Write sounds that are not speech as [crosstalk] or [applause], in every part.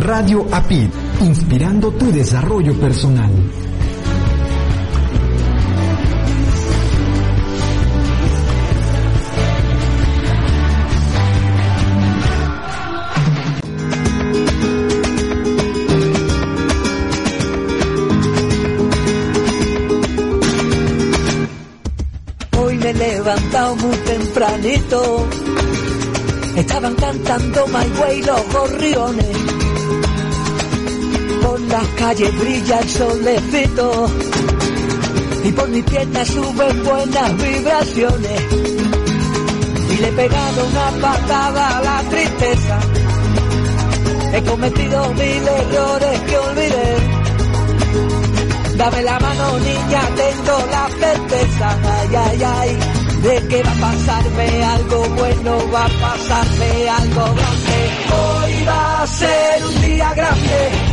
Radio APID, inspirando tu desarrollo personal. Hoy me he muy tempranito. Estaban cantando My Way los gorriones. Por las calles brilla el solecito. Y por mis piernas suben buenas vibraciones. Y le he pegado una patada a la tristeza. He cometido mil errores que olvidé. Dame la mano niña, tengo la certeza, ay, ay, ay, de que va a pasarme algo bueno, va a pasarme algo grande. Hoy va a ser un día grande,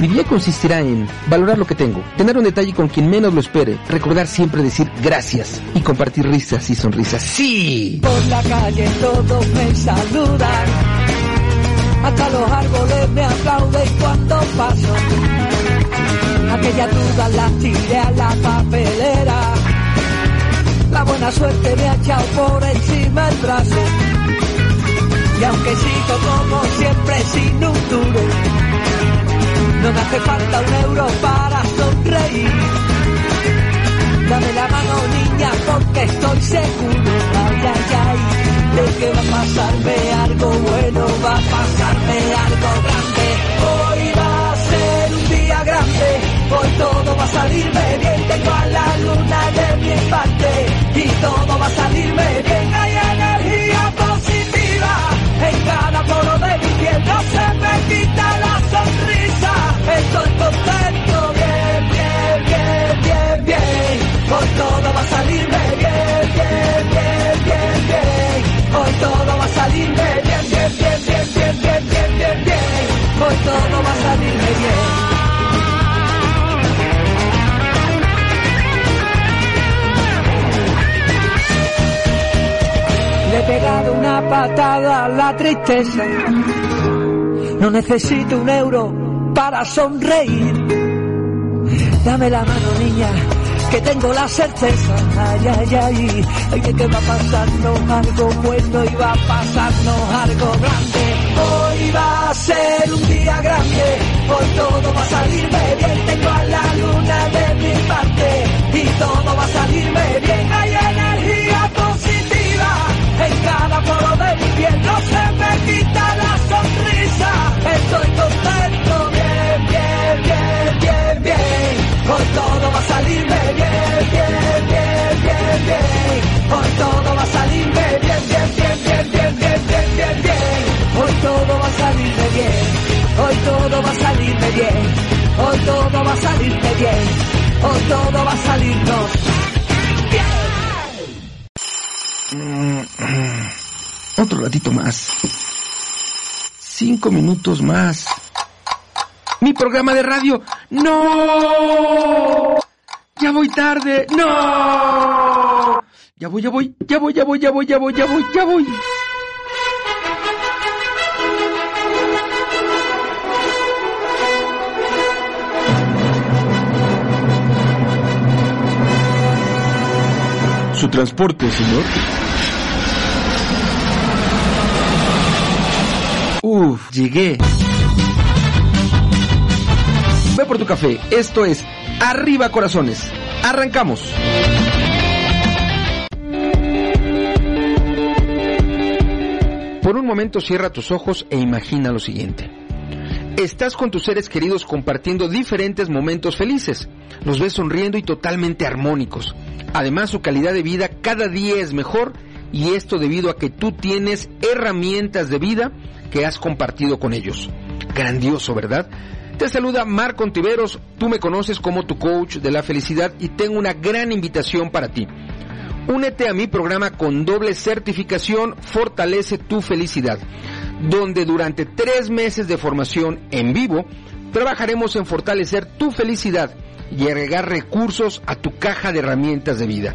Mi día consistirá en valorar lo que tengo, tener un detalle con quien menos lo espere, recordar siempre decir gracias y compartir risas y sonrisas. ¡Sí! Por la calle todos me saludan. Hasta los árboles me aplauden cuando paso. Aquellas dudas las tiré a la papelera. La buena suerte me ha echado por encima el brazo. Y aunque sigo como siempre sin un duro, no me hace falta un euro para sonreír. Dame la mano, niña, porque estoy seguro, ay, ay, ay, de que va a pasarme algo bueno, va a pasarme algo grande. Hoy va a ser un día grande, hoy todo va a salirme bien, tengo a la luna de mi parte y todo va a salirme bien. Hay energía positiva en cada poro de mi piel, no se me quita la sonrisa. Estoy contento, bien, bien, bien, bien, bien. Hoy todo va a salirme bien, bien, bien, bien, bien. Hoy todo va a salirme bien, bien, bien, bien, bien, bien, bien, bien, bien. Hoy todo va a salirme bien. Le he pegado una patada a la tristeza. No necesito un euro para sonreír. Dame la mano, niña, que tengo la certeza. Ay, ay, ay, ay, que va a pasarnos algo bueno y va a pasarnos algo grande. Hoy va a ser un día grande, hoy todo va a salirme bien. Tengo a la luna de mi parte y todo va a salirme bien. Hay energía positiva en cada poro de mi piel. No se me quita la sonrisa, estoy contento, Hoy todo va a salirme bien, bien, bien, bien, bien. Hoy todo va a salirme bien, bien, bien, bien, bien, bien, bien, bien, bien. Hoy todo va a salirme bien. Hoy todo va a salirme bien. Hoy todo va a salirme bien. Hoy todo va a salirnos Otro ratito más. Cinco minutos más. Mi programa de radio. No. Ya voy tarde. No. Ya voy, ya voy, ya voy, ya voy, ya voy, ya voy, ya voy, ya voy. Su transporte, señor. Uf, llegué. Ve por tu café. Esto es Arriba Corazones. Arrancamos. Por un momento cierra tus ojos e imagina lo siguiente. Estás con tus seres queridos compartiendo diferentes momentos felices. Los ves sonriendo y totalmente armónicos. Además, su calidad de vida cada día es mejor y esto debido a que tú tienes herramientas de vida que has compartido con ellos. Grandioso, ¿verdad? Te saluda Marco Ontiveros, tú me conoces como tu coach de la felicidad y tengo una gran invitación para ti. Únete a mi programa con doble certificación Fortalece tu felicidad, donde durante tres meses de formación en vivo trabajaremos en fortalecer tu felicidad y agregar recursos a tu caja de herramientas de vida.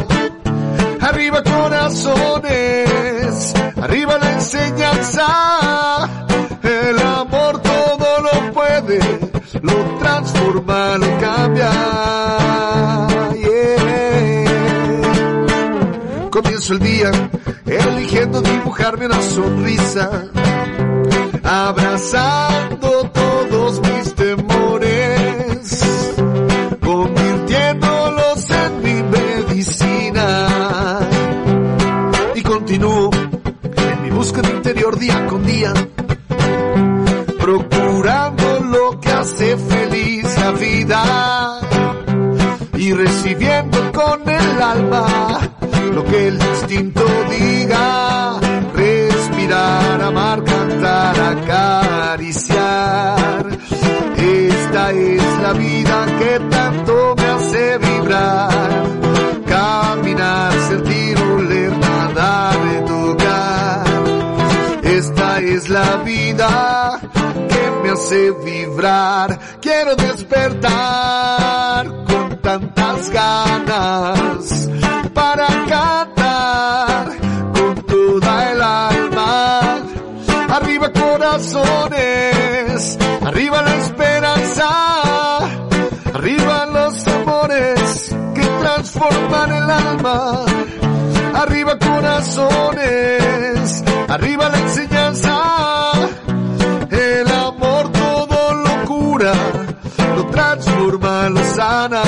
Arriba corazones, arriba la enseñanza el amor todo lo puede, lo transforma, lo cambia. Comienzo el día eligiendo dibujarme una sonrisa, abrazando todos continúo en mi búsqueda interior día con día, procurando lo que hace feliz la vida y recibiendo con el alma lo que el instinto diga, respirar, amar, cantar, acariciar. Esta es la vida que tanto es la vida que me hace vibrar, quiero despertar con tantas ganas para cantar con toda el alma. Arriba corazones, arriba la esperanza, arriba los amores que transforman el alma. Arriba corazones, arriba la enseñanza, el amor todo lo cura, lo transforma, lo sana.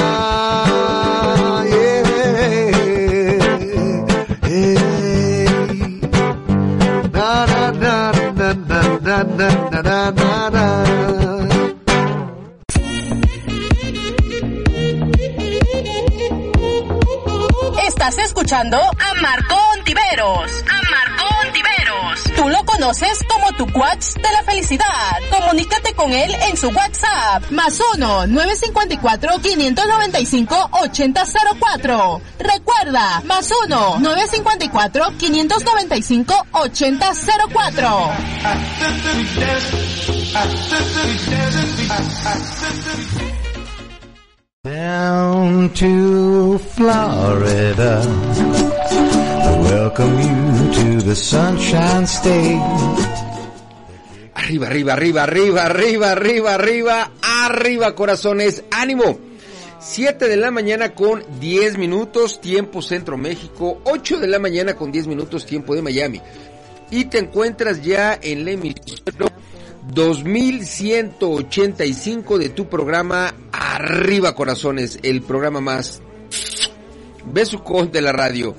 Estás escuchando a Marco Ontiveros. A Marco Ontiveros. Tú lo conoces como tu Watch de la felicidad. Comunícate con él en su WhatsApp. Más 1 954 595 8004. Recuerda, más 1 954 595 8004. Down to Florida. Welcome you to the Sunshine State. Arriba, arriba, arriba, arriba, arriba, arriba, arriba, arriba, corazones, ánimo. 7 de la mañana con 10 minutos, tiempo Centro México, 8 de la mañana con 10 minutos, tiempo de Miami. Y te encuentras ya en la emisión 2185 de tu programa Arriba Corazones, el programa más besucón de la radio.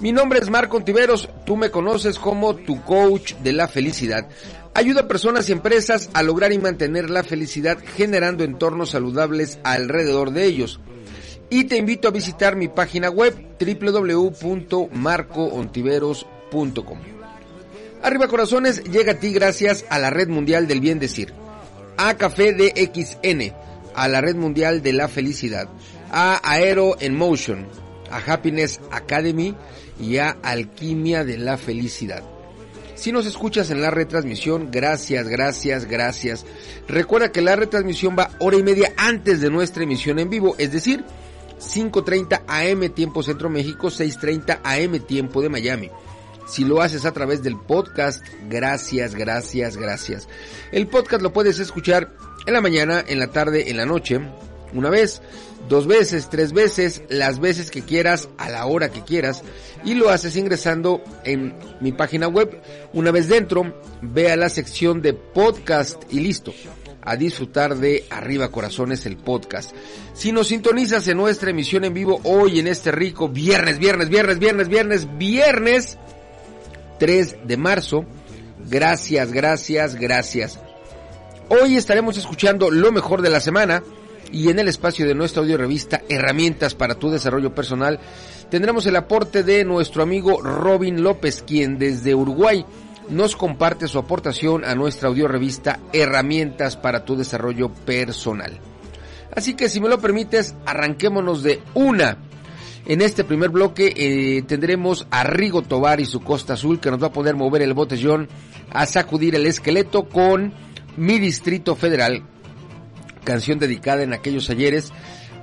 Mi nombre es Marco Ontiveros, tú me conoces como tu coach de la felicidad. Ayuda a personas y empresas a lograr y mantener la felicidad generando entornos saludables alrededor de ellos. Y te invito a visitar mi página web www.marcoontiveros.com. Arriba Corazones llega a ti gracias a la Red Mundial del Bien Decir, a Café DXN, a la Red Mundial de la Felicidad, a Aero en Motion, a Happiness Academy y a Alquimia de la Felicidad. Si nos escuchas en la retransmisión, gracias, gracias, gracias. Recuerda que la retransmisión va hora y media antes de nuestra emisión en vivo, es decir, 5.30 AM tiempo Centro México, 6.30 AM tiempo de Miami. Si lo haces a través del podcast, gracias, gracias, gracias. El podcast lo puedes escuchar en la mañana, en la tarde, en la noche, una vez, dos veces, tres veces, las veces que quieras, a la hora que quieras, y lo haces ingresando en mi página web. Una vez dentro, ve a la sección de podcast y listo. A disfrutar de Arriba Corazones el podcast. Si nos sintonizas en nuestra emisión en vivo hoy en este rico viernes, viernes, viernes, viernes, viernes, viernes 3 de marzo, gracias, gracias, gracias. Hoy estaremos escuchando lo mejor de la semana y en el espacio de nuestra audio revista Herramientas para tu desarrollo personal tendremos el aporte de nuestro amigo Robin López, quien desde Uruguay nos comparte su aportación a nuestra audio revista Herramientas para tu desarrollo personal. Así que si me lo permites, arranquémonos de una. En este primer bloque eh, tendremos a Rigo Tobar y su Costa Azul que nos va a poder mover el botellón a sacudir el esqueleto con Mi Distrito Federal, canción dedicada en aquellos ayeres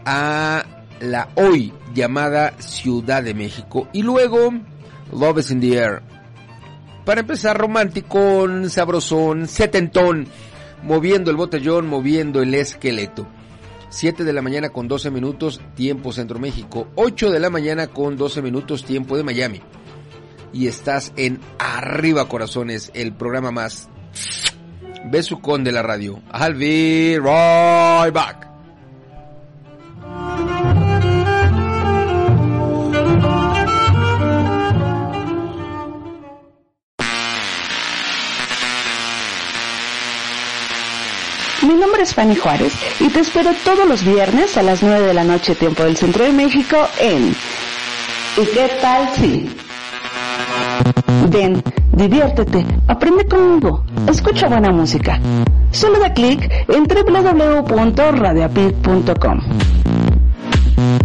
a la hoy llamada Ciudad de México. Y luego Love is in the Air. Para empezar, romántico, sabrosón, setentón, moviendo el botellón, moviendo el esqueleto. 7 de la mañana con 12 minutos, tiempo Centro México. 8 de la mañana con 12 minutos, tiempo de Miami. y estás en Arriba Corazones, el programa más besucón de la radio. I'll be right back. Mi nombre es Fanny Juárez y te espero todos los viernes a las 9 de la noche tiempo del Centro de México en ¿Y qué tal si? Ven, diviértete, aprende conmigo, escucha buena música. Solo da clic en www.radioapit.com.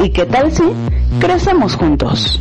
¿Y qué tal si crecemos juntos?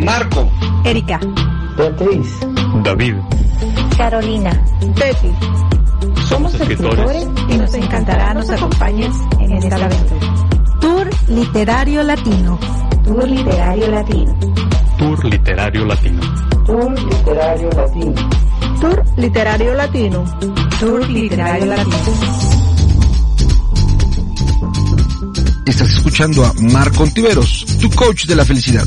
Marco, Erika, Beatriz, David, Carolina, Betty, Somos escritores y nos encantará nos acompañes en esta aventura. Tour Literario Latino. Tour Literario Latino. Tour Literario Latino. Tour Literario Latino. Tour Literario Latino. Tour Literario Latino. Estás escuchando a Marco Ontiveros, tu coach de la felicidad.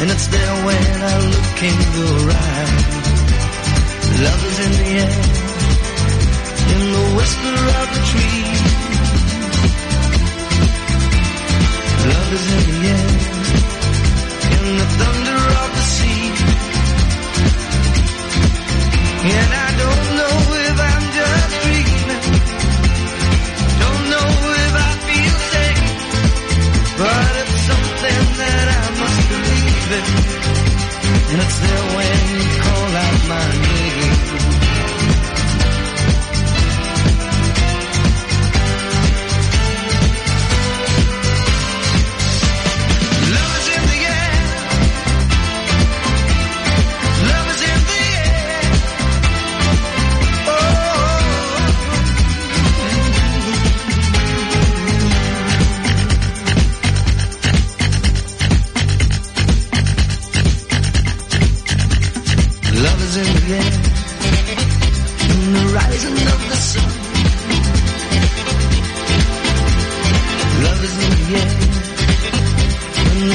And it's there when I look in your eyes. Love is in the air, in the whisper of the tree. Love is in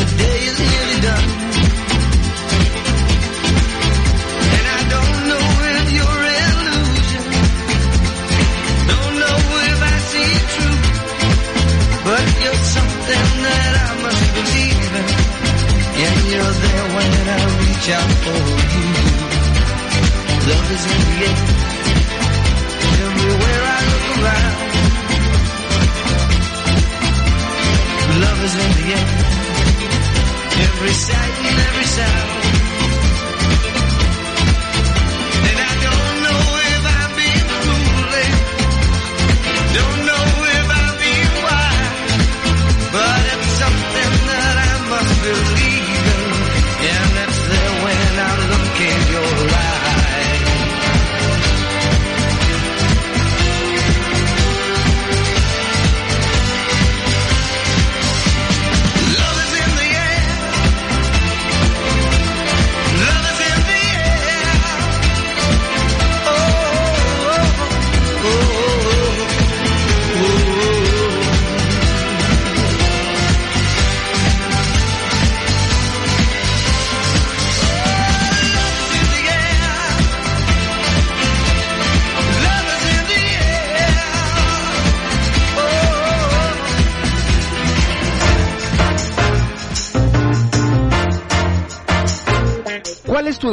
today.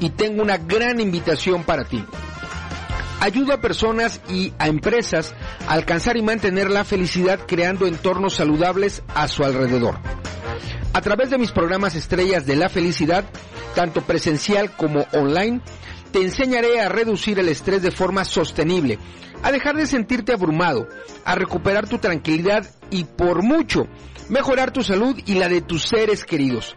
y tengo una gran invitación para ti. Ayudo a personas y a empresas a alcanzar y mantener la felicidad creando entornos saludables a su alrededor. A través de mis programas estrellas de la felicidad, tanto presencial como online, te enseñaré a reducir el estrés de forma sostenible, a dejar de sentirte abrumado, a recuperar tu tranquilidad y por mucho mejorar tu salud y la de tus seres queridos.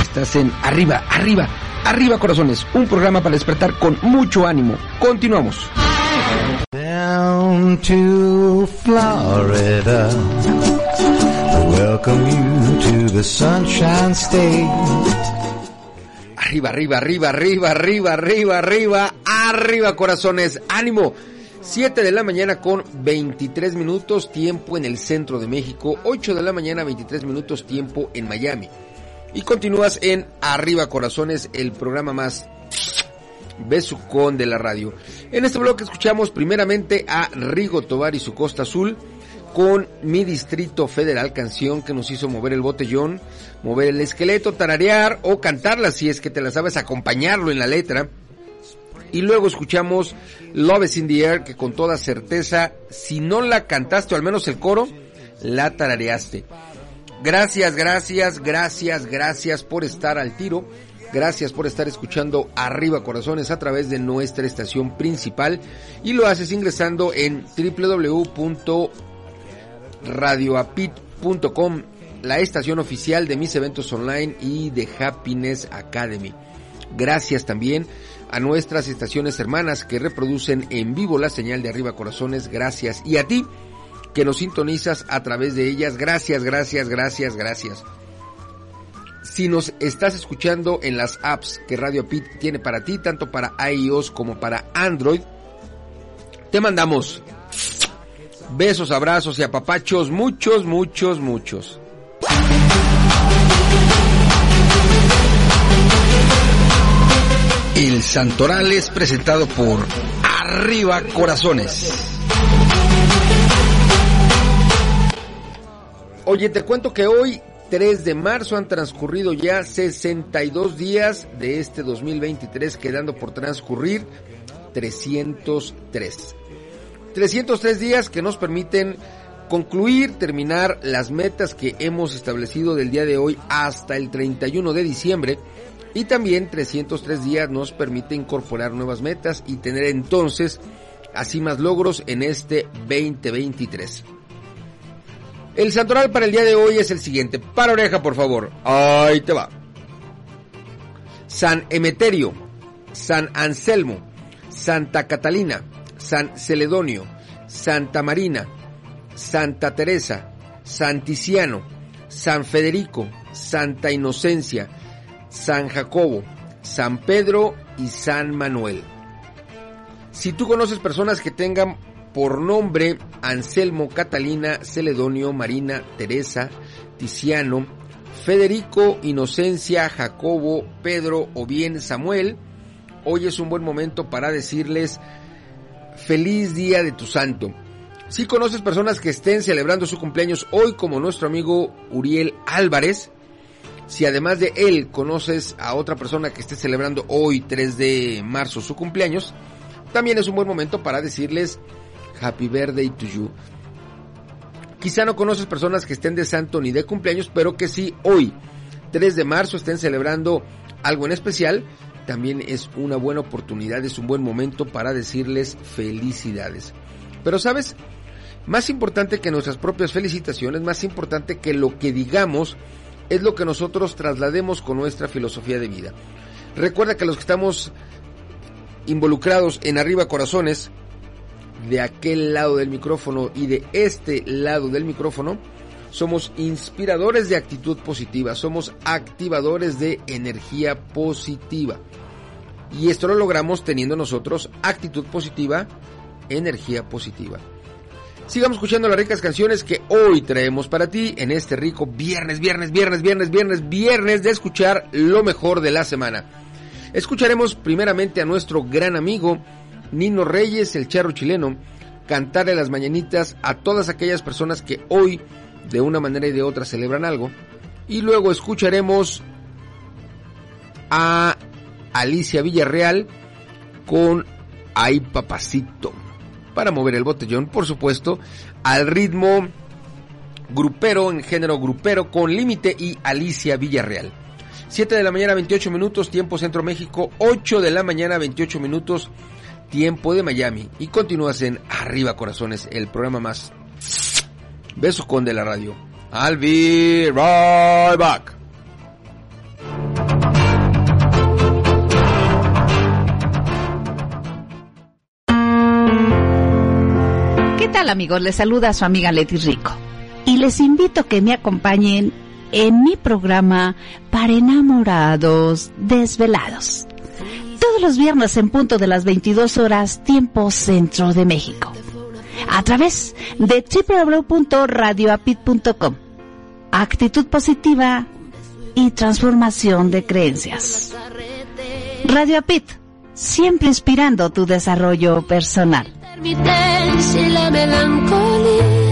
Estás en Arriba, Arriba, Arriba Corazones, un programa para despertar con mucho ánimo. Continuamos. Down to Florida. Welcome you to the Sunshine State. Arriba, arriba, arriba, arriba, arriba, arriba, arriba, arriba, corazones. Ánimo. 7 de la mañana con 23 minutos tiempo en el centro de México. 8 de la mañana 23 minutos tiempo en Miami. Y continúas en Arriba Corazones, el programa más besucón de la radio. En este bloque escuchamos primeramente a Rigo Tobar y su Costa Azul con Mi Distrito Federal, canción que nos hizo mover el botellón, mover el esqueleto, tararear o cantarla si es que te la sabes, acompañarlo en la letra. Y luego escuchamos Love is in the Air, que con toda certeza, si no la cantaste o al menos el coro, la tarareaste. Gracias, gracias, gracias, gracias por estar al tiro. Gracias por estar escuchando Arriba Corazones a través de nuestra estación principal y lo haces ingresando en www.radioapit.com, la estación oficial de mis eventos online y de Happiness Academy. Gracias también a nuestras estaciones hermanas que reproducen en vivo la señal de Arriba Corazones. Gracias. Y a ti que nos sintonizas a través de ellas. Gracias, gracias, gracias, gracias. Si nos estás escuchando en las apps que Radio Pit tiene para ti, tanto para iOS como para Android, te mandamos besos, abrazos y apapachos, muchos, muchos, muchos. El Santoral es presentado por Arriba Corazones. Oye, te cuento que hoy 3 de marzo han transcurrido ya 62 días de este 2023, quedando por transcurrir 303. 303 días que nos permiten concluir, terminar las metas que hemos establecido del día de hoy hasta el 31 de diciembre. Y también 303 días nos permite incorporar nuevas metas y tener entonces así más logros en este 2023. El santoral para el día de hoy es el siguiente. Para oreja, por favor. Ahí te va. San Emeterio, San Anselmo, Santa Catalina, San Celedonio, Santa Marina, Santa Teresa, Santiciano, San Federico, Santa Inocencia, San Jacobo, San Pedro y San Manuel. Si tú conoces personas que tengan por nombre Anselmo, Catalina, Celedonio, Marina, Teresa, Tiziano, Federico, Inocencia, Jacobo, Pedro o bien Samuel, hoy es un buen momento para decirles feliz día de tu santo. Si conoces personas que estén celebrando su cumpleaños hoy como nuestro amigo Uriel Álvarez, si además de él conoces a otra persona que esté celebrando hoy 3 de marzo su cumpleaños, también es un buen momento para decirles Happy Birthday to you. Quizá no conoces personas que estén de santo ni de cumpleaños, pero que si hoy, 3 de marzo, estén celebrando algo en especial, también es una buena oportunidad, es un buen momento para decirles felicidades. Pero sabes, más importante que nuestras propias felicitaciones, más importante que lo que digamos, es lo que nosotros traslademos con nuestra filosofía de vida. Recuerda que los que estamos involucrados en Arriba Corazones, de aquel lado del micrófono y de este lado del micrófono, somos inspiradores de actitud positiva, somos activadores de energía positiva. Y esto lo logramos teniendo nosotros actitud positiva, energía positiva. Sigamos escuchando las ricas canciones que hoy traemos para ti en este rico viernes, viernes, viernes, viernes, viernes, viernes de escuchar lo mejor de la semana. Escucharemos primeramente a nuestro gran amigo Nino Reyes, el charro chileno, cantarle las mañanitas a todas aquellas personas que hoy de una manera y de otra celebran algo. Y luego escucharemos a Alicia Villarreal con Ay Papacito. Para mover el botellón, por supuesto, al ritmo grupero, en género grupero, con Límite y Alicia Villarreal. 7 de la mañana 28 minutos, tiempo Centro México, 8 de la mañana 28 minutos, tiempo de Miami. Y continúas en Arriba Corazones, el programa más beso con de la radio. I'll be right back. Tal amigos? Les saluda su amiga Leti Rico. Y les invito a que me acompañen en mi programa para enamorados desvelados. Todos los viernes en punto de las 22 horas tiempo centro de México. A través de www.radioapit.com. Actitud positiva y transformación de creencias. Radio Apit, siempre inspirando tu desarrollo personal. Intermitencia y la melancolía.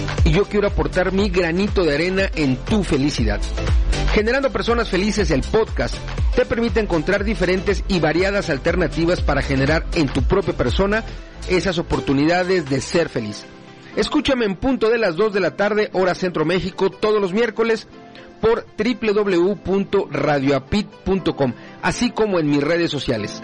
Yo quiero aportar mi granito de arena en tu felicidad. Generando Personas Felices, el podcast, te permite encontrar diferentes y variadas alternativas para generar en tu propia persona esas oportunidades de ser feliz. Escúchame en punto de las 2 de la tarde, hora Centro México, todos los miércoles por www.radioapit.com, así como en mis redes sociales.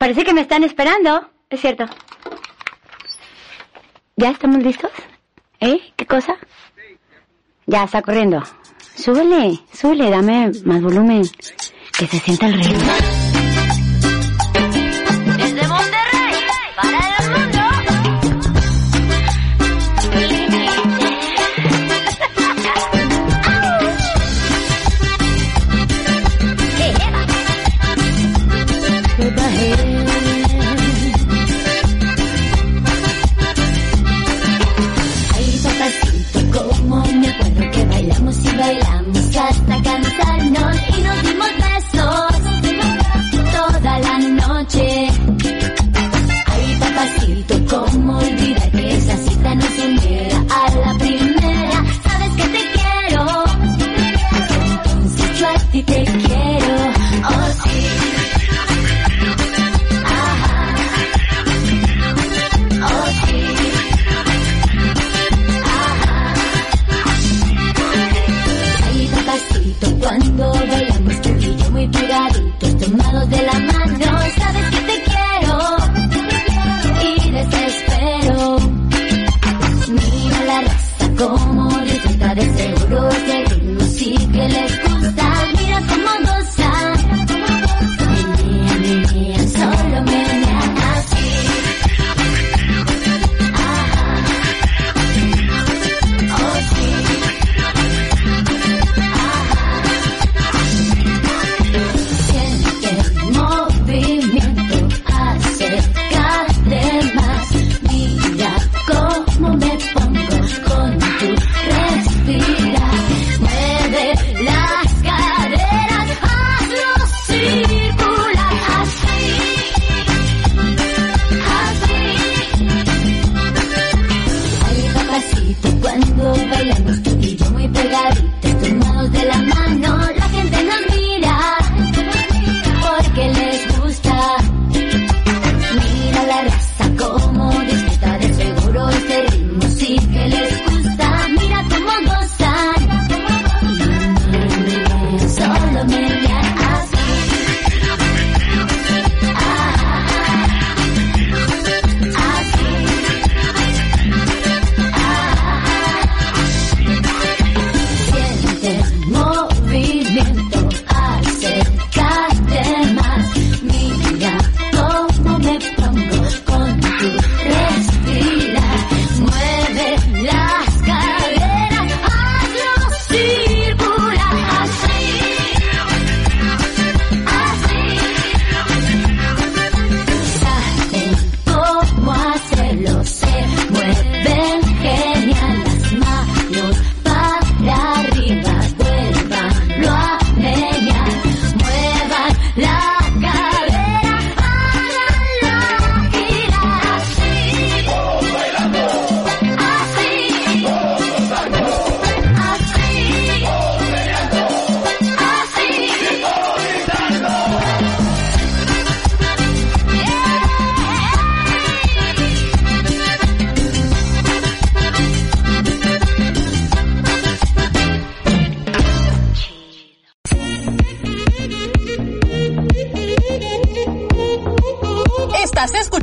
Parece que me están esperando. Es cierto. ¿Ya estamos listos? ¿Eh? ¿Qué cosa? Ya está corriendo. Súbele, súbele, dame más volumen. Que se sienta el ritmo.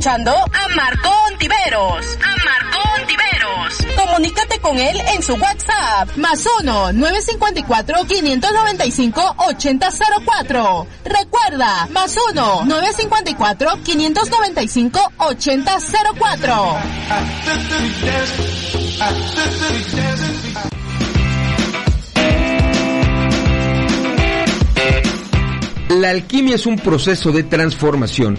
Escuchando a Marco Ontiveros. A Marco Ontiveros. Comunícate Comunícate con él en su WhatsApp. Más 1-954-595-8004. Recuerda, más 1-954-595-8004. La alquimia es un proceso de transformación.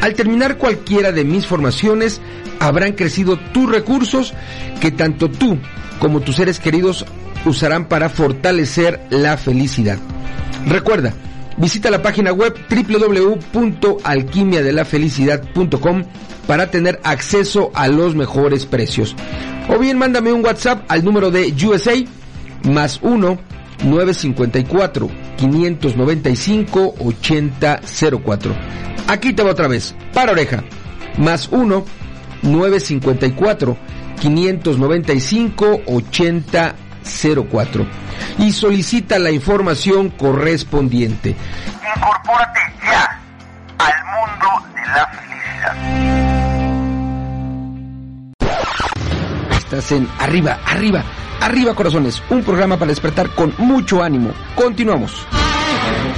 Al terminar cualquiera de mis formaciones, habrán crecido tus recursos que tanto tú como tus seres queridos usarán para fortalecer la felicidad. Recuerda, visita la página web www.alquimiadelafelicidad.com para tener acceso a los mejores precios. O bien mándame un WhatsApp al número de USA más 1 954 595 8004. Aquí te va otra vez, para oreja, más 1 954 595 8004 y solicita la información correspondiente. Incorpórate ya al mundo de la felicidad. Estás en Arriba, Arriba, Arriba Corazones, un programa para despertar con mucho ánimo. Continuamos.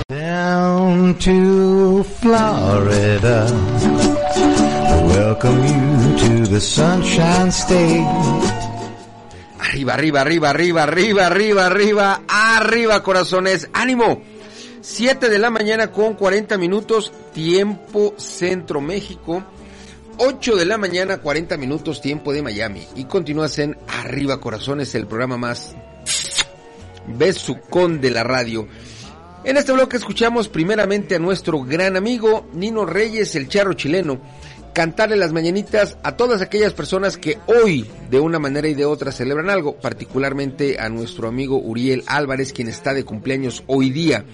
Down to Florida. Welcome you to the Sunshine State. Arriba, arriba, arriba, arriba, arriba, arriba, arriba, arriba, corazones. ¡Ánimo! 7 de la mañana con 40 minutos, tiempo Centro México. 8 de la mañana, 40 minutos, tiempo de Miami. Y continúas en Arriba Corazones, el programa más besucón de la radio. En este bloque escuchamos primeramente a nuestro gran amigo Nino Reyes, el charro chileno cantarle las mañanitas a todas aquellas personas que hoy de una manera y de otra celebran algo, particularmente a nuestro amigo Uriel Álvarez, quien está de cumpleaños hoy día.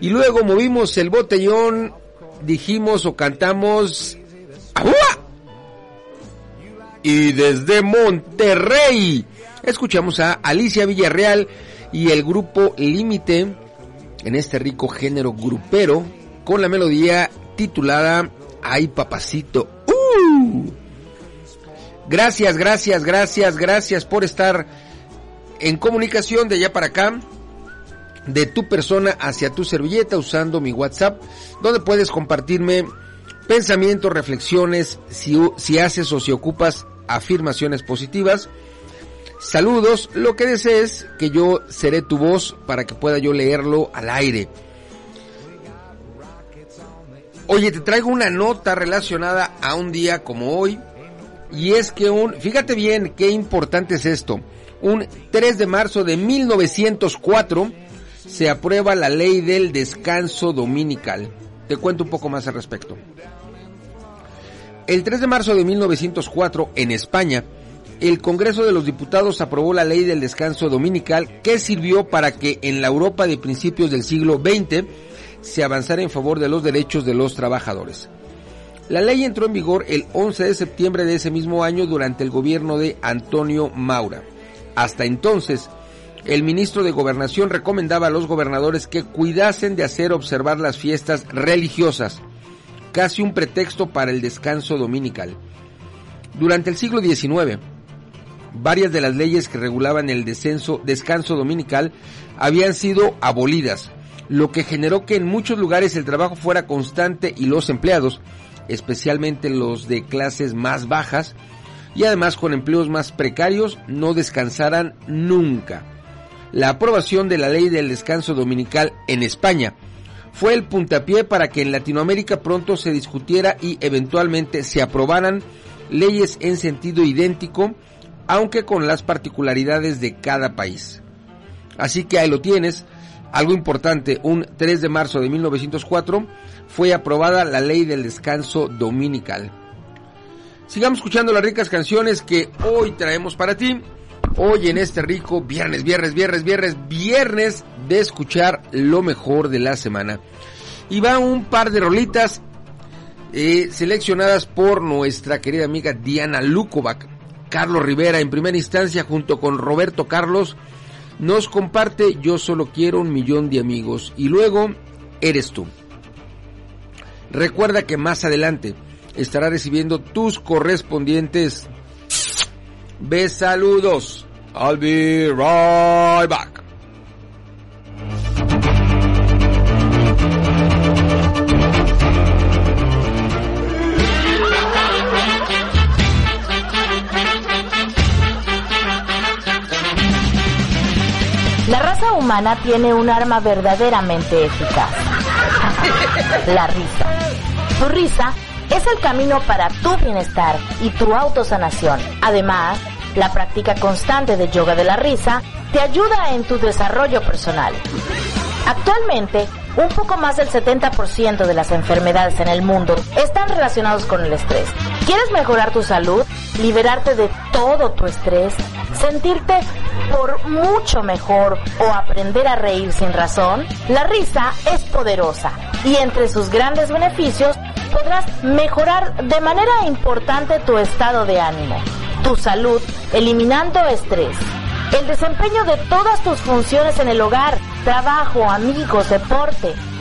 Y luego movimos el botellón, dijimos o cantamos. Y desde Monterrey escuchamos a Alicia Villarreal y el grupo Límite en este rico género grupero con la melodía titulada Ay, papacito. ¡Uh! Gracias, gracias, gracias, gracias por estar en comunicación de allá para acá, de tu persona hacia tu servilleta usando mi WhatsApp, donde puedes compartirme pensamientos, reflexiones, si, haces o si ocupas afirmaciones positivas. Saludos, lo que desees, que yo seré tu voz para que pueda yo leerlo al aire. Oye, te traigo una nota relacionada a un día como hoy. Y es que un, fíjate bien qué importante es esto. Un 3 de marzo de 1904 se aprueba la ley del descanso dominical. Te cuento un poco más al respecto. El 3 de marzo de 1904 en España, el Congreso de los Diputados aprobó la ley del descanso dominical que sirvió para que en la Europa de principios del siglo XX se avanzara en favor de los derechos de los trabajadores. La ley entró en vigor el 11 de septiembre de ese mismo año durante el gobierno de Antonio Maura. Hasta entonces, el ministro de Gobernación recomendaba a los gobernadores que cuidasen de hacer observar las fiestas religiosas, casi un pretexto para el descanso dominical. Durante el siglo XIX, varias de las leyes que regulaban el descenso, descanso dominical habían sido abolidas, lo que generó que en muchos lugares el trabajo fuera constante y los empleados, especialmente los de clases más bajas, y además con empleos más precarios, no descansaran nunca. La aprobación de la ley del descanso dominical en España fue el puntapié para que en Latinoamérica pronto se discutiera y eventualmente se aprobaran leyes en sentido idéntico, aunque con las particularidades de cada país. Así que ahí lo tienes. Algo importante, un 3 de marzo de 1904 fue aprobada la ley del descanso dominical. Sigamos escuchando las ricas canciones que hoy traemos para ti. Hoy en este rico viernes, viernes, viernes, viernes, viernes de escuchar lo mejor de la semana. Y va un par de rolitas eh, seleccionadas por nuestra querida amiga Diana Lukovac. Carlos Rivera en primera instancia junto con Roberto Carlos nos comparte Yo solo quiero un millón de amigos y luego Eres tú. Recuerda que más adelante estará recibiendo tus correspondientes besaludos. I'll be right back. La raza humana tiene un arma verdaderamente eficaz. La risa. Tu risa es el camino para tu bienestar y tu autosanación. Además, la práctica constante de yoga de la risa te ayuda en tu desarrollo personal. Actualmente, un poco más del 70% de las enfermedades en el mundo están relacionados con el estrés. ¿Quieres mejorar tu salud? ¿Liberarte de todo tu estrés? ¿Sentirte por mucho mejor o aprender a reír sin razón? La risa es poderosa y entre sus grandes beneficios podrás mejorar de manera importante tu estado de ánimo, tu salud, eliminando estrés. El desempeño de todas tus funciones en el hogar, trabajo, amigos, deporte,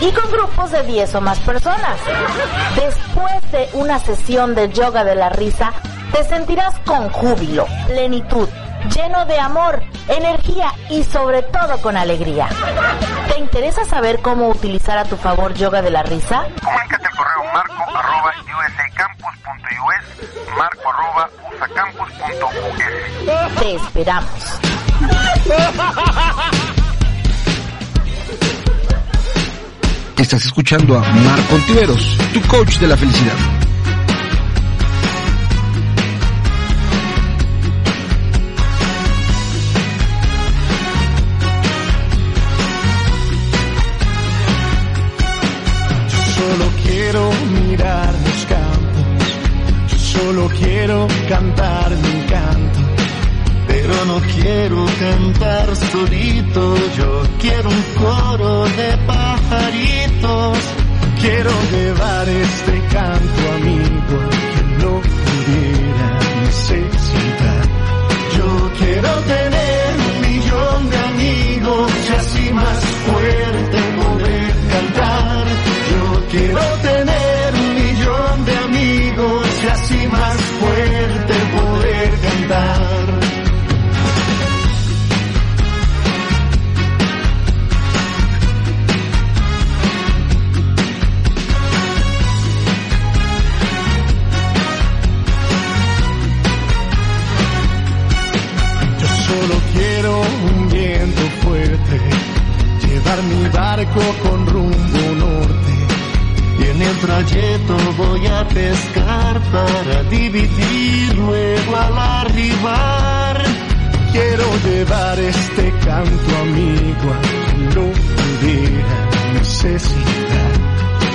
y con grupos de 10 o más personas. Después de una sesión de yoga de la risa, te sentirás con júbilo, plenitud, lleno de amor, energía y sobre todo con alegría. ¿Te interesa saber cómo utilizar a tu favor yoga de la risa? Comunícate al correo marco arroba usacampus.us, marco arroba usacampus.us. Te esperamos. [laughs] Estás escuchando a Marco Ontiveros, tu coach de la felicidad. Solo quiero mirar los campos, solo quiero cantar mi canto, pero no quiero cantar solito, yo quiero un coro de pajaritos, quiero llevar este canto amigo que no pudiera necesitar. Yo quiero tener un millón de amigos y así más fuerte poder cantar. Yo quiero tener un millón de amigos y así más fuerte poder cantar. Llevar mi barco con rumbo norte. Y en el trayecto voy a pescar para dividir luego al arribar. Quiero llevar este canto amigo a lo pudiera necesitar.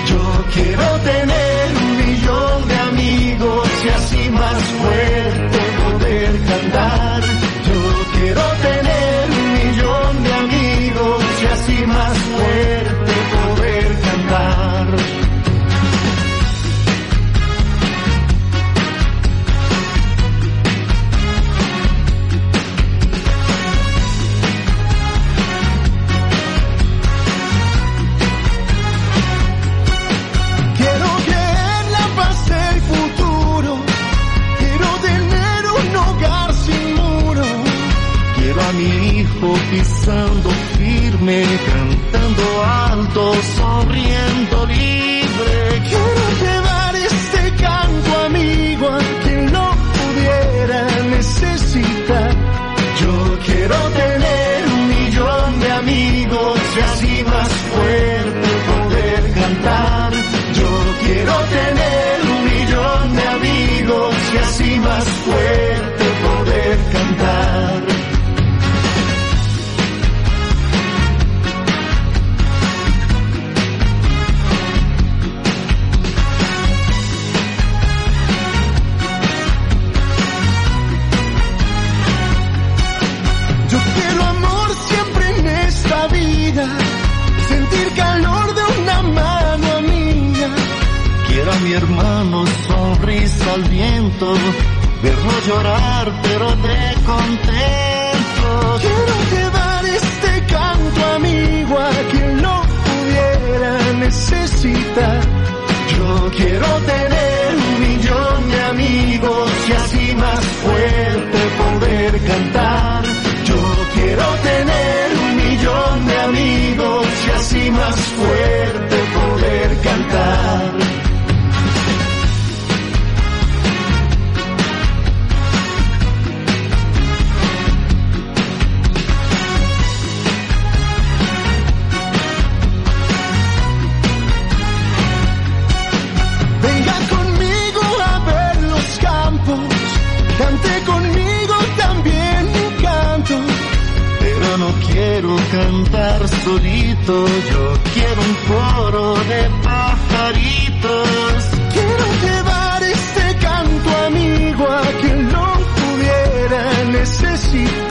Yo quiero tener un millón de amigos y así más fuerte poder cantar. Yo quiero tener más fuerte poder cantar. Quiero creer la paz del futuro, quiero tener un hogar sin muro, quiero a mi hijo pisando firme, cantando alto, sonriendo libre. Quiero llevar este canto amigo a quien no pudiera necesitar. Yo quiero tener un millón de amigos y así más fuerte poder cantar. Yo quiero tener un millón de amigos y así más fuerte poder cantar. Hermano sonrisa al viento, verlo llorar pero de contento. Quiero yo quiero un coro de pajaritos. Quiero llevar este canto amigo a quien no pudiera necesitar.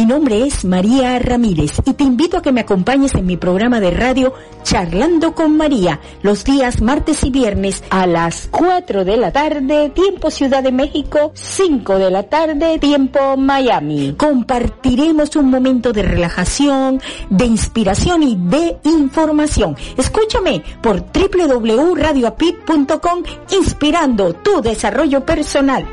mi nombre es María Ramírez y te invito a que me acompañes en mi programa de radio Charlando con María los días martes y viernes a las 4 de la tarde, tiempo Ciudad de México, 5 de la tarde, tiempo Miami. Compartiremos un momento de relajación, de inspiración y de información. Escúchame por www.radioapit.com inspirando tu desarrollo personal.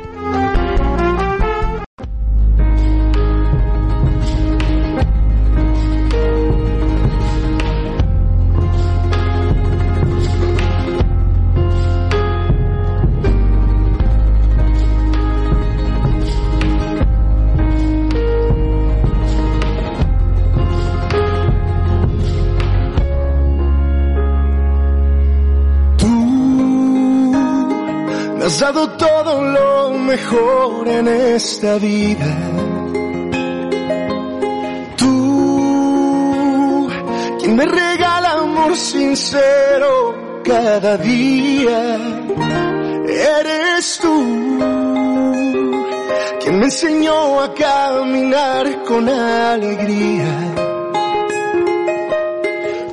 Has dado todo lo mejor en esta vida. Tú, quien me regala amor sincero cada día. Eres tú, quien me enseñó a caminar con alegría.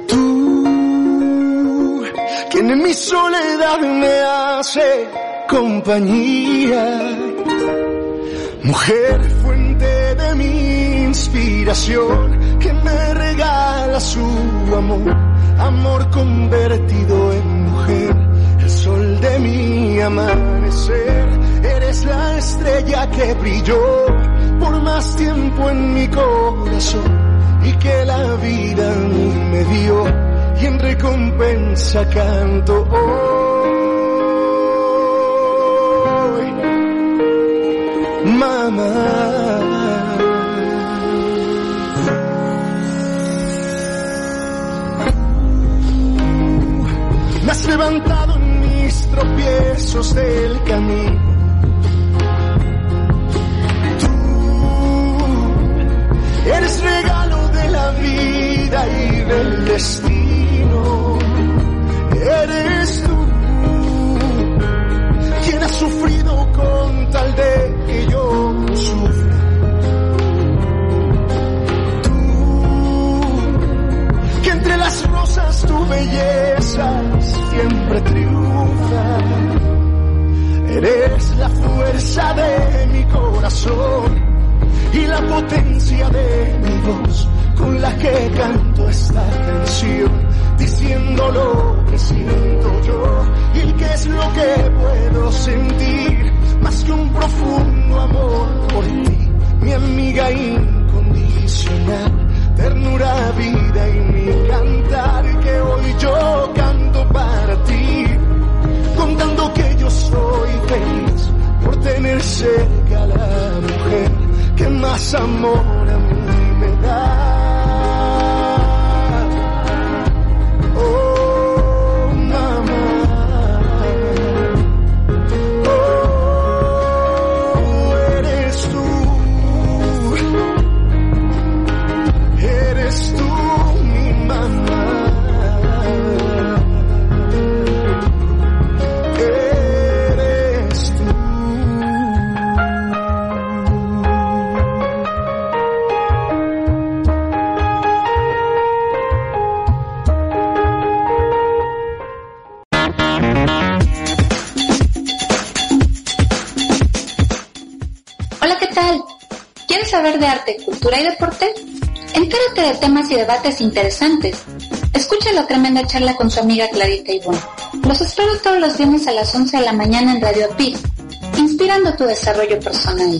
Tú, quien en mi soledad me hace compañía. Mujer, fuente de mi inspiración, que me regala su amor, amor convertido en mujer, el sol de mi amanecer. Eres la estrella que brilló por más tiempo en mi corazón y que la vida me dio y en recompensa canto hoy, mamá. Me has levantado en mis tropiezos del camino. Tú eres regalo de la vida y del destino. Eres tú quien has sufrido con tal de belleza siempre triunfa. Eres la fuerza de mi corazón y la potencia de mi voz con la que canto esta canción, diciendo lo que siento yo y qué es lo que puedo sentir, más que un profundo amor por ti, mi amiga incondicional, ternura, vida y mi cantar que hoy yo canto para ti, contando que yo soy feliz por tener cerca a la mujer que más amor ¿Quieres saber de arte, cultura y deporte? Entérate de temas y debates interesantes. Escucha la tremenda charla con su amiga Clarita Ivonne. Los espero todos los viernes a las 11 de la mañana en Radio PIC, inspirando tu desarrollo personal.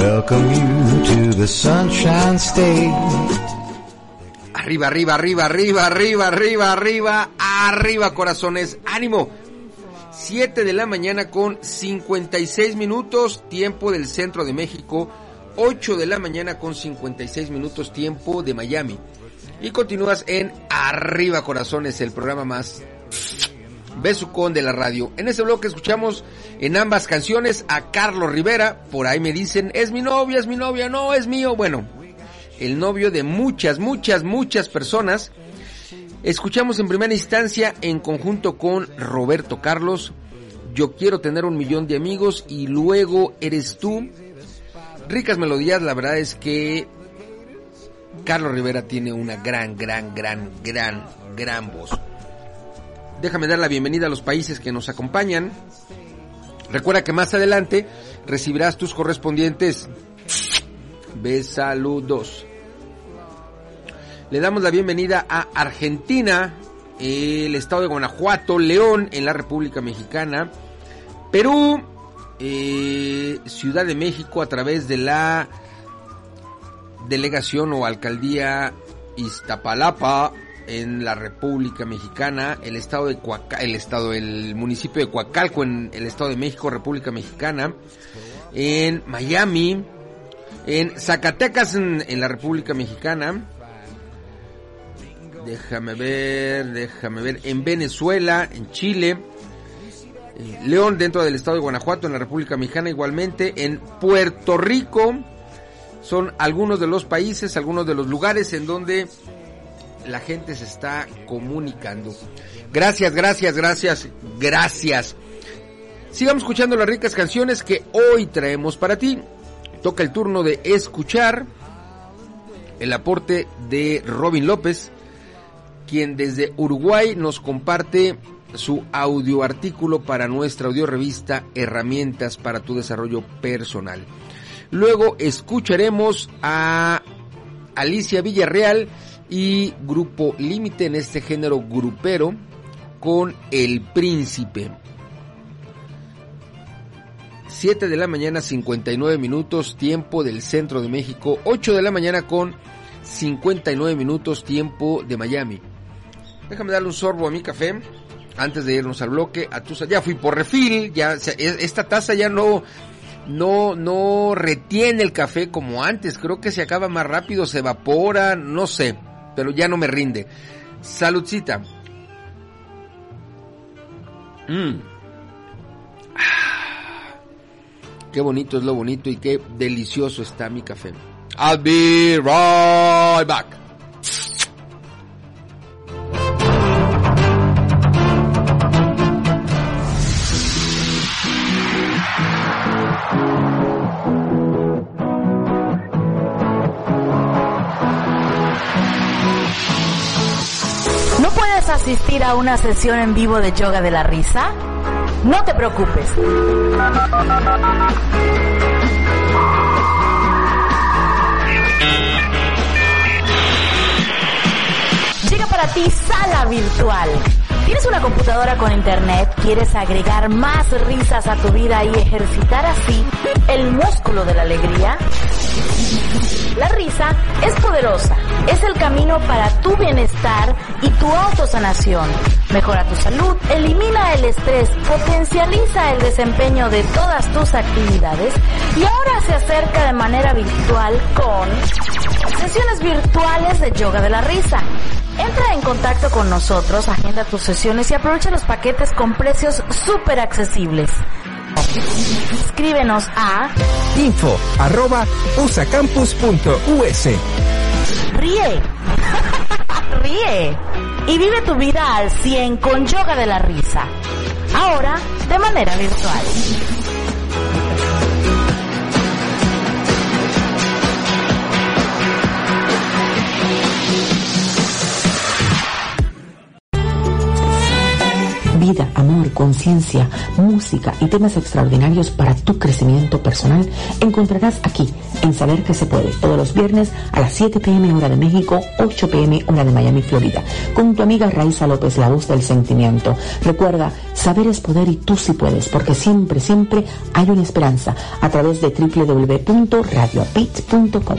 Welcome to the Sunshine State. Arriba, arriba, arriba, arriba, arriba, arriba, arriba, arriba, corazones. ¡Ánimo! 7 de la mañana con 56 minutos, tiempo del centro de México. 8 de la mañana con 56 minutos, tiempo de Miami. Y continúas en Arriba, corazones, el programa más besucón de la radio. En este bloque escuchamos en ambas canciones a Carlos Rivera. Por ahí me dicen, es mi novia, es mi novia, no, es mío. Bueno, el novio de muchas, muchas, muchas personas. Escuchamos en primera instancia en conjunto con Roberto Carlos, Yo quiero tener un millón de amigos y luego eres tú. Ricas melodías, la verdad es que Carlos Rivera tiene una gran, gran, gran, gran, gran voz. Déjame dar la bienvenida a los países que nos acompañan. Recuerda que más adelante recibirás tus correspondientes besaludos. Le damos la bienvenida a Argentina, el estado de Guanajuato, León en la República Mexicana, Perú, eh, Ciudad de México a través de la delegación o alcaldía Iztapalapa en la República Mexicana, el estado de Coaca- el estado, el municipio de Coacalco en el estado de México, República Mexicana, en Miami, en Zacatecas en, la República Mexicana, déjame ver, déjame ver, en Venezuela, en Chile, León dentro del estado de Guanajuato en la República Mexicana igualmente, en Puerto Rico, son algunos de los países, algunos de los lugares en donde la gente se está comunicando. Gracias, gracias, gracias, gracias. Sigamos escuchando las ricas canciones que hoy traemos para ti. Toca el turno de escuchar el aporte de Robin López, quien desde Uruguay nos comparte su audio artículo para nuestra audio revista Herramientas para tu desarrollo personal. Luego escucharemos a Alicia Villarreal y Grupo Límite en este género grupero con El Príncipe. 7 de la mañana 59 minutos tiempo del centro de México, 8 de la mañana con 59 minutos tiempo de Miami. Déjame darle un sorbo a mi café antes de irnos al bloque. A tu, ya fui por refil, ya e- esta taza ya no no no retiene el café como antes, creo que se acaba más rápido, se evapora, no sé, pero ya no me rinde. Saludcita. Mm. Ah. Qué bonito es lo bonito y qué delicioso está mi café. I'll be right back. ¿No puedes asistir a una sesión en vivo de yoga de la risa? No te preocupes. Llega para ti Sala Virtual. ¿Tienes una computadora con internet? ¿Quieres agregar más risas a tu vida y ejercitar así el músculo de la alegría? La risa es poderosa, es el camino para tu bienestar y tu autosanación. Mejora tu salud, elimina el estrés, potencializa el desempeño de todas tus actividades y ahora se acerca de manera virtual con sesiones virtuales de yoga de la risa. Entra en contacto con nosotros, agenda tus sesiones y aprovecha los paquetes con precios súper accesibles. Escríbenos a Info arroba usacampus.us. Ríe. [laughs] Ríe. Y vive tu vida al 100 con yoga de la risa. Ahora de manera virtual. Amor, conciencia, música y temas extraordinarios para tu crecimiento personal encontrarás aquí en Saber que se puede todos los viernes a las 7 pm hora de México, 8 pm hora de Miami, Florida, con tu amiga Raiza López, la voz del sentimiento. Recuerda, saber es poder y tú sí puedes, porque siempre, siempre hay una esperanza a través de www.radioapit.com.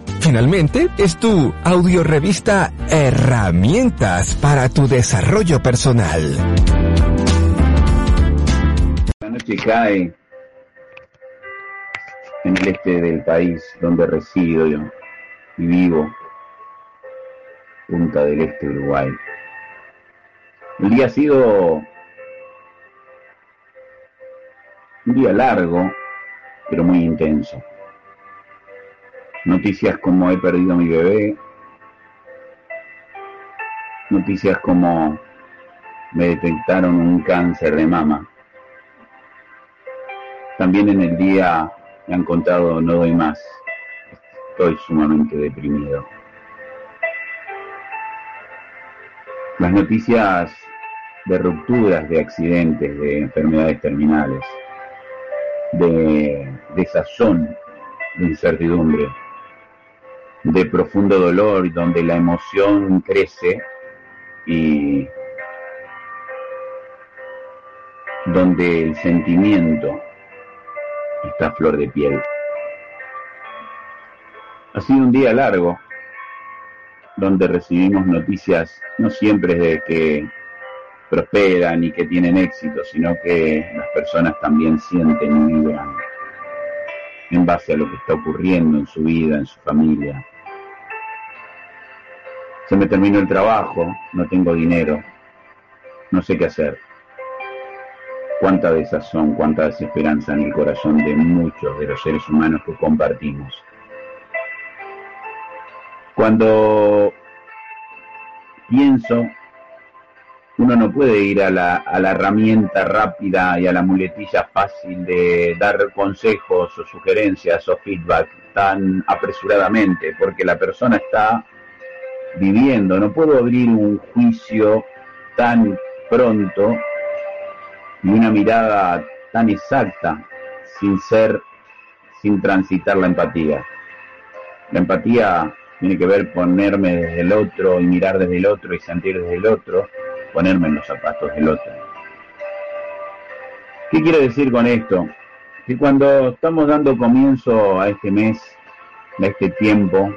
Finalmente, es tu audiorevista Herramientas para tu desarrollo personal. Noche cae en el este del país donde resido yo y vivo, Punta del Este, Uruguay. El día ha sido un día largo, pero muy intenso. Noticias como he perdido mi bebé, noticias como me detectaron un cáncer de mama. También en el día me han contado no doy más, estoy sumamente deprimido. Las noticias de rupturas, de accidentes, de enfermedades terminales, de desazón, de incertidumbre, de profundo dolor, donde la emoción crece y donde el sentimiento está a flor de piel. Ha sido un día largo, donde recibimos noticias no siempre de que prosperan y que tienen éxito, sino que las personas también sienten y vibran en base a lo que está ocurriendo en su vida, en su familia. Se me terminó el trabajo, no tengo dinero, no sé qué hacer. Cuánta desazón, cuánta desesperanza en el corazón de muchos de los seres humanos que compartimos. Cuando pienso, uno no puede ir a la, a la herramienta rápida y a la muletilla fácil de dar consejos o sugerencias o feedback tan apresuradamente, porque la persona está viviendo. No puedo abrir un juicio tan pronto y una mirada tan exacta sin ser, sin transitar la empatía. La empatía tiene que ver ponerme desde el otro y mirar desde el otro y sentir desde el otro, ponerme en los zapatos del otro. ¿Qué quiero decir con esto? Que cuando estamos dando comienzo a este mes, a este tiempo,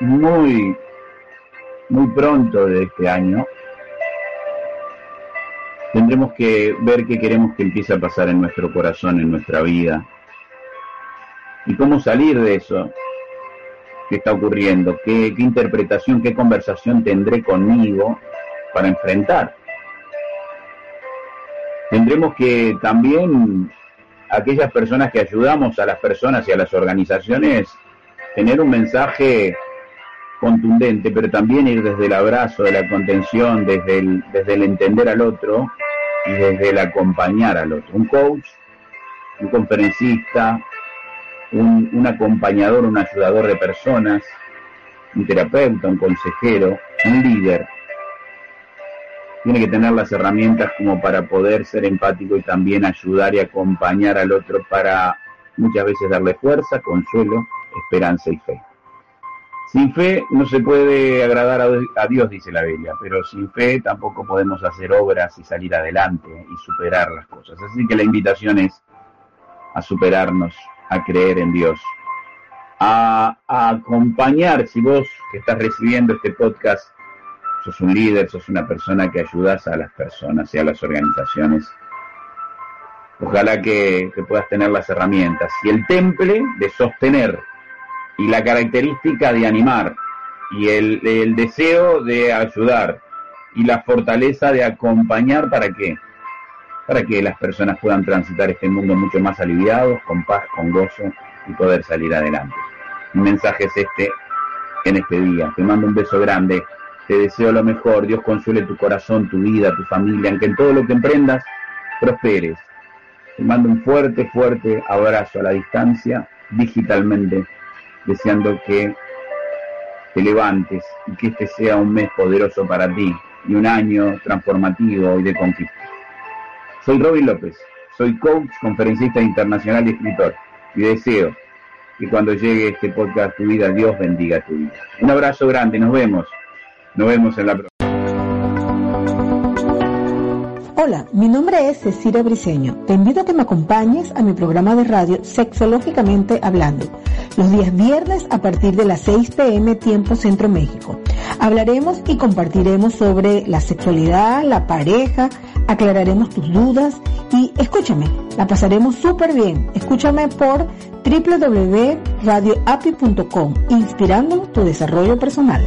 muy, muy pronto de este año, tendremos que ver qué queremos que empiece a pasar en nuestro corazón, en nuestra vida, y cómo salir de eso que está ocurriendo, qué, qué interpretación, qué conversación tendré conmigo para enfrentar. Tendremos que también, aquellas personas que ayudamos a las personas y a las organizaciones, tener un mensaje contundente, pero también ir desde el abrazo, de la contención, desde el, desde el entender al otro y desde el acompañar al otro. Un coach, un conferencista, un, un acompañador, un ayudador de personas, un terapeuta, un consejero, un líder, tiene que tener las herramientas como para poder ser empático y también ayudar y acompañar al otro para muchas veces darle fuerza, consuelo, esperanza y fe. Sin fe no se puede agradar a Dios, dice la Biblia, pero sin fe tampoco podemos hacer obras y salir adelante y superar las cosas. Así que la invitación es a superarnos, a creer en Dios, a, acompañar, si vos que estás recibiendo este podcast, sos un líder, sos una persona que ayudas a las personas y a las organizaciones. Ojalá que puedas tener las herramientas y el temple de sostener y la característica de animar y el, deseo de ayudar y la fortaleza de acompañar para qué? Para que las personas puedan transitar este mundo mucho más aliviados, con paz, con gozo y poder salir adelante. Mi mensaje es este en este día. Te mando un beso grande, te deseo lo mejor, Dios consuele tu corazón, tu vida, tu familia, aunque en todo lo que emprendas prosperes. Te mando un fuerte, fuerte abrazo a la distancia, digitalmente, deseando que te levantes y que este sea un mes poderoso para ti y un año transformativo y de conquista. Soy Robin López, soy coach, conferencista internacional y escritor y deseo que cuando llegue este podcast a tu vida, Dios bendiga tu vida. Un abrazo grande, nos vemos. Nos vemos en la próxima. Hola, mi nombre es Cecilia Briseño. Te invito a que me acompañes a mi programa de radio Sexológicamente Hablando, los días viernes a partir de las 6 pm tiempo Centro México. Hablaremos y compartiremos sobre la sexualidad, la pareja, aclararemos tus dudas y escúchame, la pasaremos súper bien. Escúchame por www.radioapi.com, inspirando tu desarrollo personal.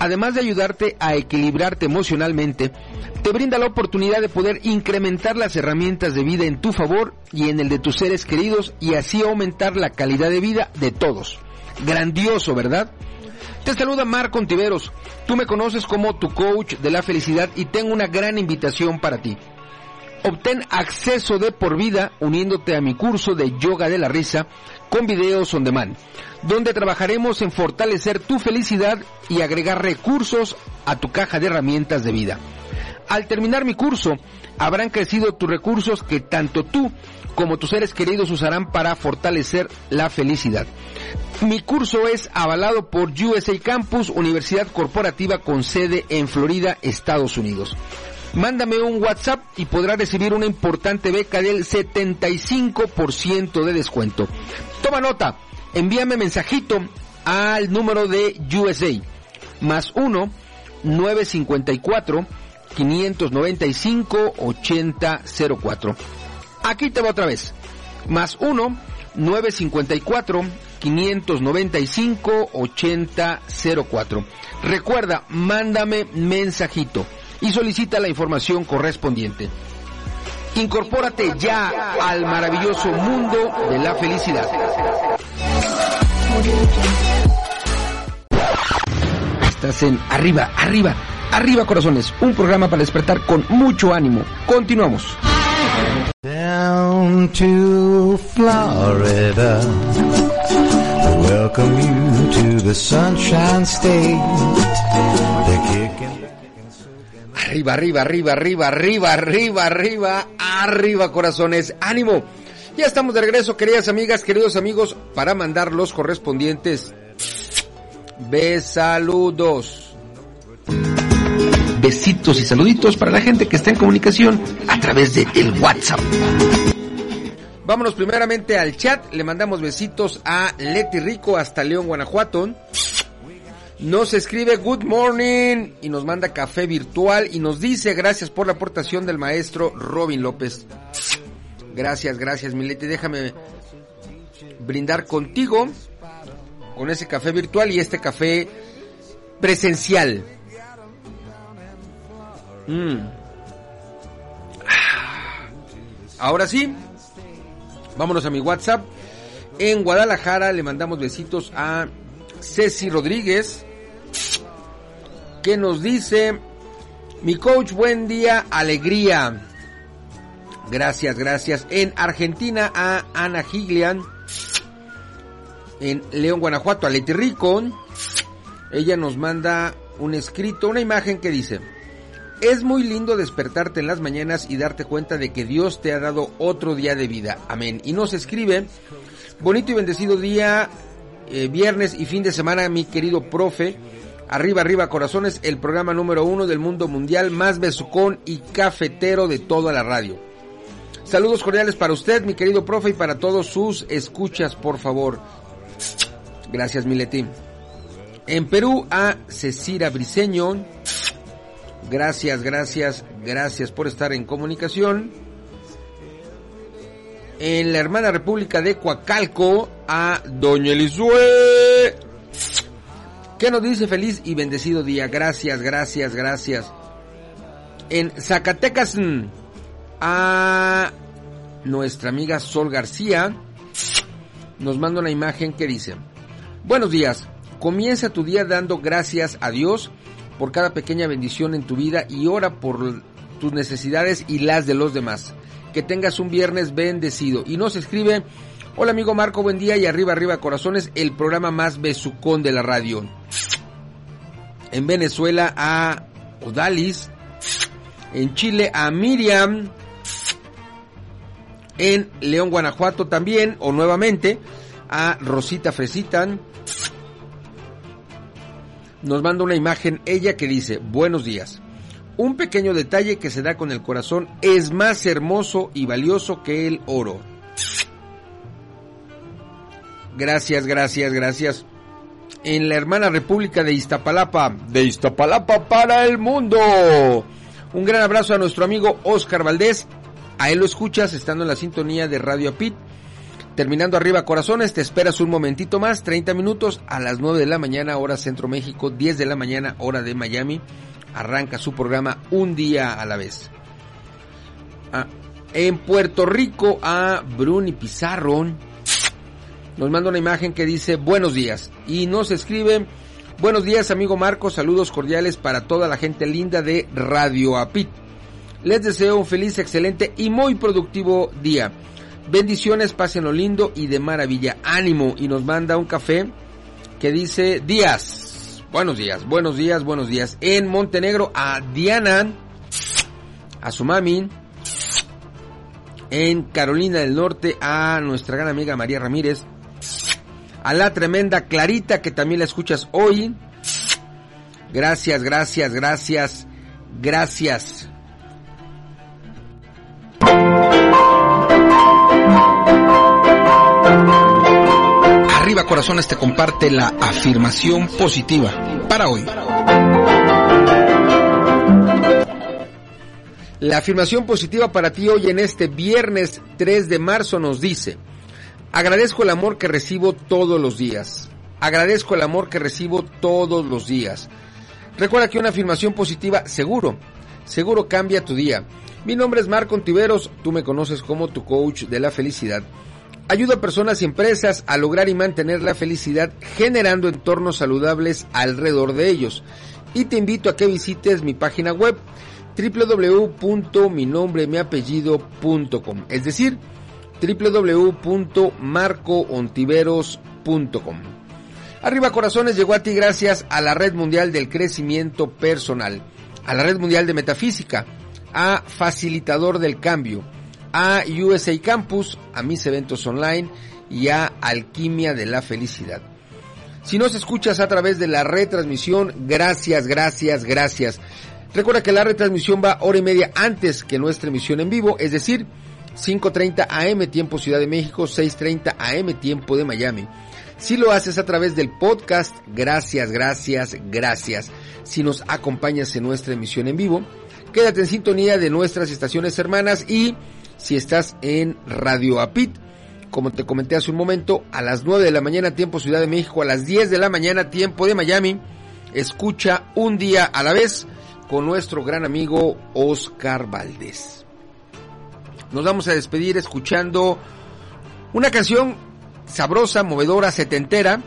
además de ayudarte a equilibrarte emocionalmente, te brinda la oportunidad de poder incrementar las herramientas de vida en tu favor y en el de tus seres queridos y así aumentar la calidad de vida de todos. Grandioso, ¿verdad? Te saluda Marco Ontiveros. Tú me conoces como tu coach de la felicidad y tengo una gran invitación para ti. Obtén acceso de por vida uniéndote a mi curso de yoga de la risa con videos on demand, donde trabajaremos en fortalecer tu felicidad y agregar recursos a tu caja de herramientas de vida. Al terminar mi curso, habrán crecido tus recursos que tanto tú como tus seres queridos usarán para fortalecer la felicidad. Mi curso es avalado por USA Campus, Universidad Corporativa con sede en Florida, Estados Unidos. Mándame un WhatsApp y podrás recibir una importante beca del 75% de descuento. Toma nota, envíame mensajito al número de USA, más 1 954 595 8004. Aquí te va otra vez. Más 1 954 595 8004. Recuerda, mándame mensajito y solicita la información correspondiente. Incorpórate ya al maravilloso mundo de la felicidad. Estás en Arriba, Arriba, Arriba Corazones, un programa para despertar con mucho ánimo. Continuamos. Down to Florida. Welcome you to the Sunshine State. Arriba, arriba, arriba, arriba, arriba, arriba, arriba, arriba, corazones. ¡Ánimo! Ya estamos de regreso, queridas amigas, queridos amigos, para mandar los correspondientes besaludos. Besitos y saluditos para la gente que está en comunicación a través de el WhatsApp. Vámonos primeramente al chat. Le mandamos besitos a Leti Rico hasta León, Guanajuato. Nos escribe Good Morning y nos manda café virtual y nos dice gracias por la aportación del maestro Robin López. Gracias, gracias Mileti. Déjame brindar contigo con ese café virtual y este café presencial. Mm. Ahora sí, vámonos a mi WhatsApp. En Guadalajara le mandamos besitos a Ceci Rodríguez, que nos dice, mi coach, buen día, alegría. Gracias, gracias. En Argentina a Ana Giglian. En León, Guanajuato a Leti. Ella nos manda un escrito, una imagen que dice, es muy lindo despertarte en las mañanas y darte cuenta de que Dios te ha dado otro día de vida. Amén. Y nos escribe, bonito y bendecido día, eh, viernes y fin de semana, mi querido profe. Arriba, arriba, corazones, el programa número uno del mundo mundial, más besucón y cafetero de toda la radio. Saludos cordiales para usted, mi querido profe, y para todos sus escuchas, por favor. Gracias, Mileti. En Perú, a Cecira Briseño. Gracias, gracias, gracias por estar en comunicación. En la hermana República de Coacalco, a Doña Elizue. ¿Qué nos dice feliz y bendecido día? Gracias, gracias, gracias. En Zacatecas, mm, a nuestra amiga Sol García, nos manda una imagen que dice, buenos días, comienza tu día dando gracias a Dios por cada pequeña bendición en tu vida y ora por tus necesidades y las de los demás. Que tengas un viernes bendecido. Y nos escribe, hola amigo Marco, buen día y arriba, arriba corazones, el programa más besucón de la radio. En Venezuela a Odalis, en Chile a Miriam, en León, Guanajuato también, o nuevamente, a Rosita Fresitan. Nos manda una imagen ella que dice, buenos días. Un pequeño detalle que se da con el corazón es más hermoso y valioso que el oro. Gracias, gracias, gracias. En la hermana República de Iztapalapa, de Iztapalapa para el mundo. Un gran abrazo a nuestro amigo Oscar Valdés. A él lo escuchas estando en la sintonía de Radio Apit. Terminando arriba corazones, te esperas un momentito más, 30 minutos a las 9 de la mañana, hora Centro México, 10 de la mañana, hora de Miami. Arranca su programa un día a la vez. Ah, en Puerto Rico a Bruni Pizarro nos manda una imagen que dice buenos días y nos escribe buenos días amigo Marco, saludos cordiales para toda la gente linda de Radio Apit. Les deseo un feliz, excelente y muy productivo día. Bendiciones, pásenlo lindo y de maravilla. Ánimo. Y nos manda un café que dice días. Buenos días, buenos días, buenos días. En Montenegro a Diana, a su mami. En Carolina del Norte a nuestra gran amiga María Ramírez. A la tremenda Clarita que también la escuchas hoy. Gracias, gracias, gracias, gracias. Arriba Corazones te comparte la afirmación positiva para hoy. La afirmación positiva para ti hoy en este viernes 3 de marzo nos dice, agradezco el amor que recibo todos los días. Agradezco el amor que recibo todos los días. Recuerda que una afirmación positiva seguro, seguro cambia tu día. Mi nombre es Marco Ontiveros, tú me conoces como tu coach de la felicidad. Ayudo a personas y empresas a lograr y mantener la felicidad generando entornos saludables alrededor de ellos. Y te invito a que visites mi página web www.minombremiapellido.com, es decir, www.marcoontiveros.com. Arriba Corazones llegó a ti gracias a la Red Mundial del Crecimiento Personal, a la Red Mundial de Metafísica, a Facilitador del Cambio, a USA Campus, a mis eventos online y a Alquimia de la Felicidad. Si nos escuchas a través de la retransmisión, gracias, gracias, gracias. Recuerda que la retransmisión va hora y media antes que nuestra emisión en vivo, es decir, 5.30 AM tiempo Ciudad de México, 6.30 AM tiempo de Miami. Si lo haces a través del podcast, gracias, gracias, gracias. Si nos acompañas en nuestra emisión en vivo, quédate en sintonía de nuestras estaciones hermanas y si estás en Radio Apit, como te comenté hace un momento, a las 9 de la mañana tiempo Ciudad de México, a las 10 de la mañana tiempo de Miami, escucha un día a la vez con nuestro gran amigo Oscar Valdés. Nos vamos a despedir escuchando una canción sabrosa, movedora, setentera,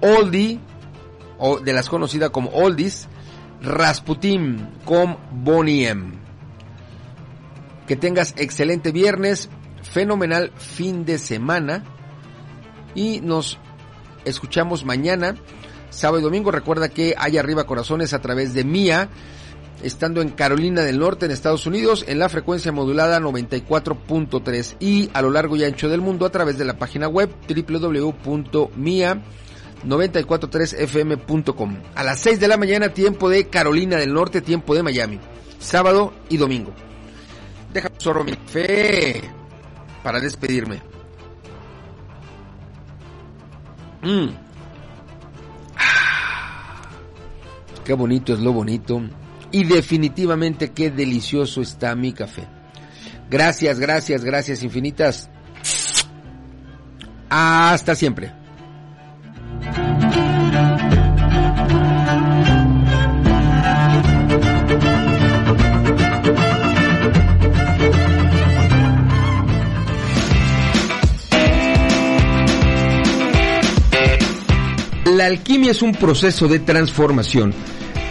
oldie, o de las conocidas como oldies, Rasputin con Bonnie M. Que tengas excelente viernes, fenomenal fin de semana y nos escuchamos mañana, sábado y domingo. Recuerda que hay arriba corazones a través de Mía, estando en Carolina del Norte, en Estados Unidos, en la frecuencia modulada 94.3 y a lo largo y ancho del mundo a través de la página web www.mia943fm.com. A las 6 de la mañana, tiempo de Carolina del Norte, tiempo de Miami. Sábado y domingo. Deja zorro mi fe para despedirme. Mm. Ah. Qué bonito es lo bonito y definitivamente qué delicioso está mi café. Gracias, gracias, gracias infinitas. Hasta siempre. La alquimia es un proceso de transformación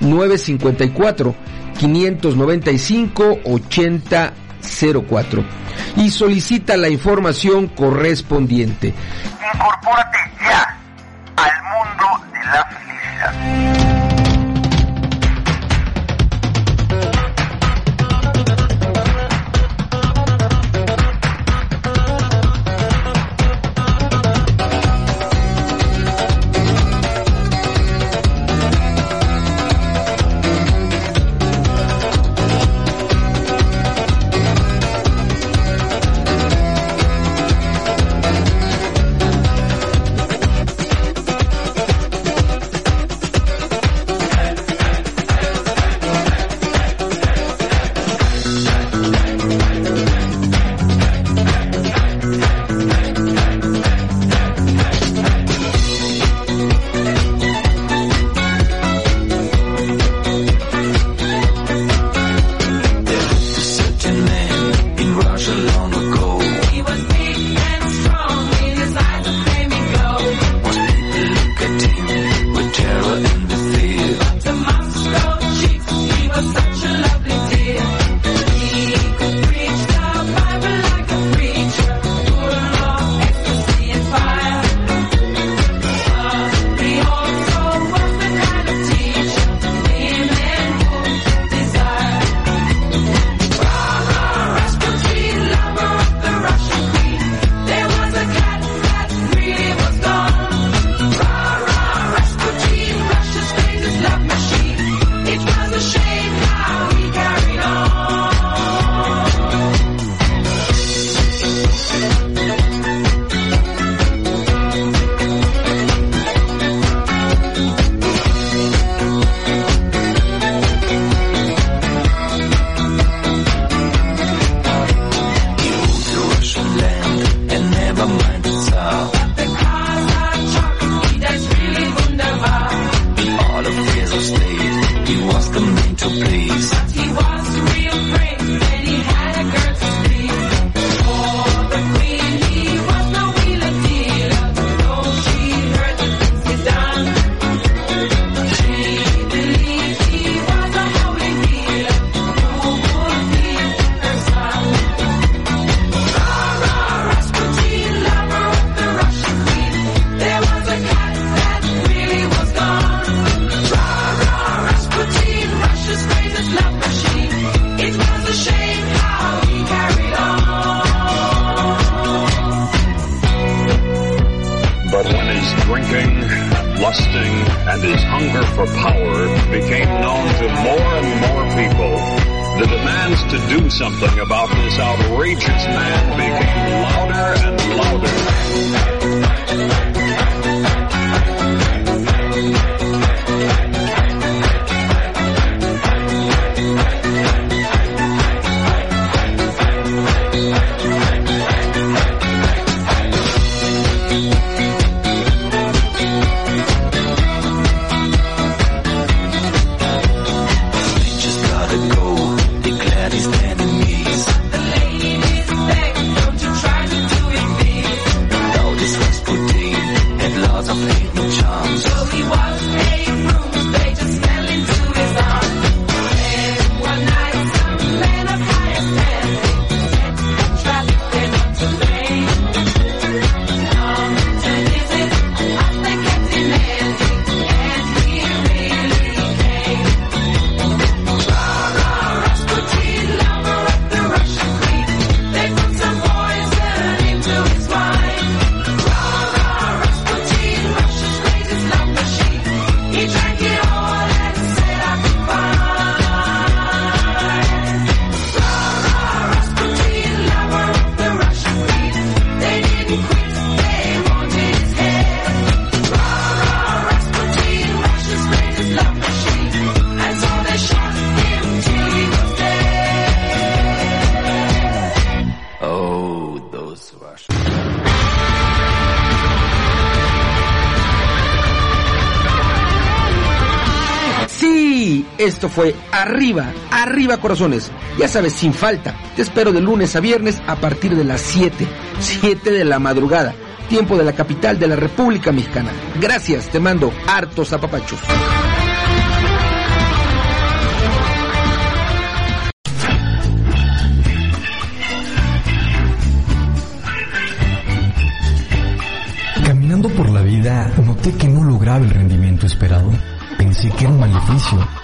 954 595 8004 y solicita la información correspondiente. Incorpórate ya al mundo de la felicidad. arriba, arriba corazones. Ya sabes, sin falta. Te espero de lunes a viernes a partir de las 7, 7 de la madrugada, tiempo de la capital de la República Mexicana. Gracias, te mando hartos apapachos. Caminando por la vida, noté que no lograba el rendimiento esperado. Pensé que era un maleficio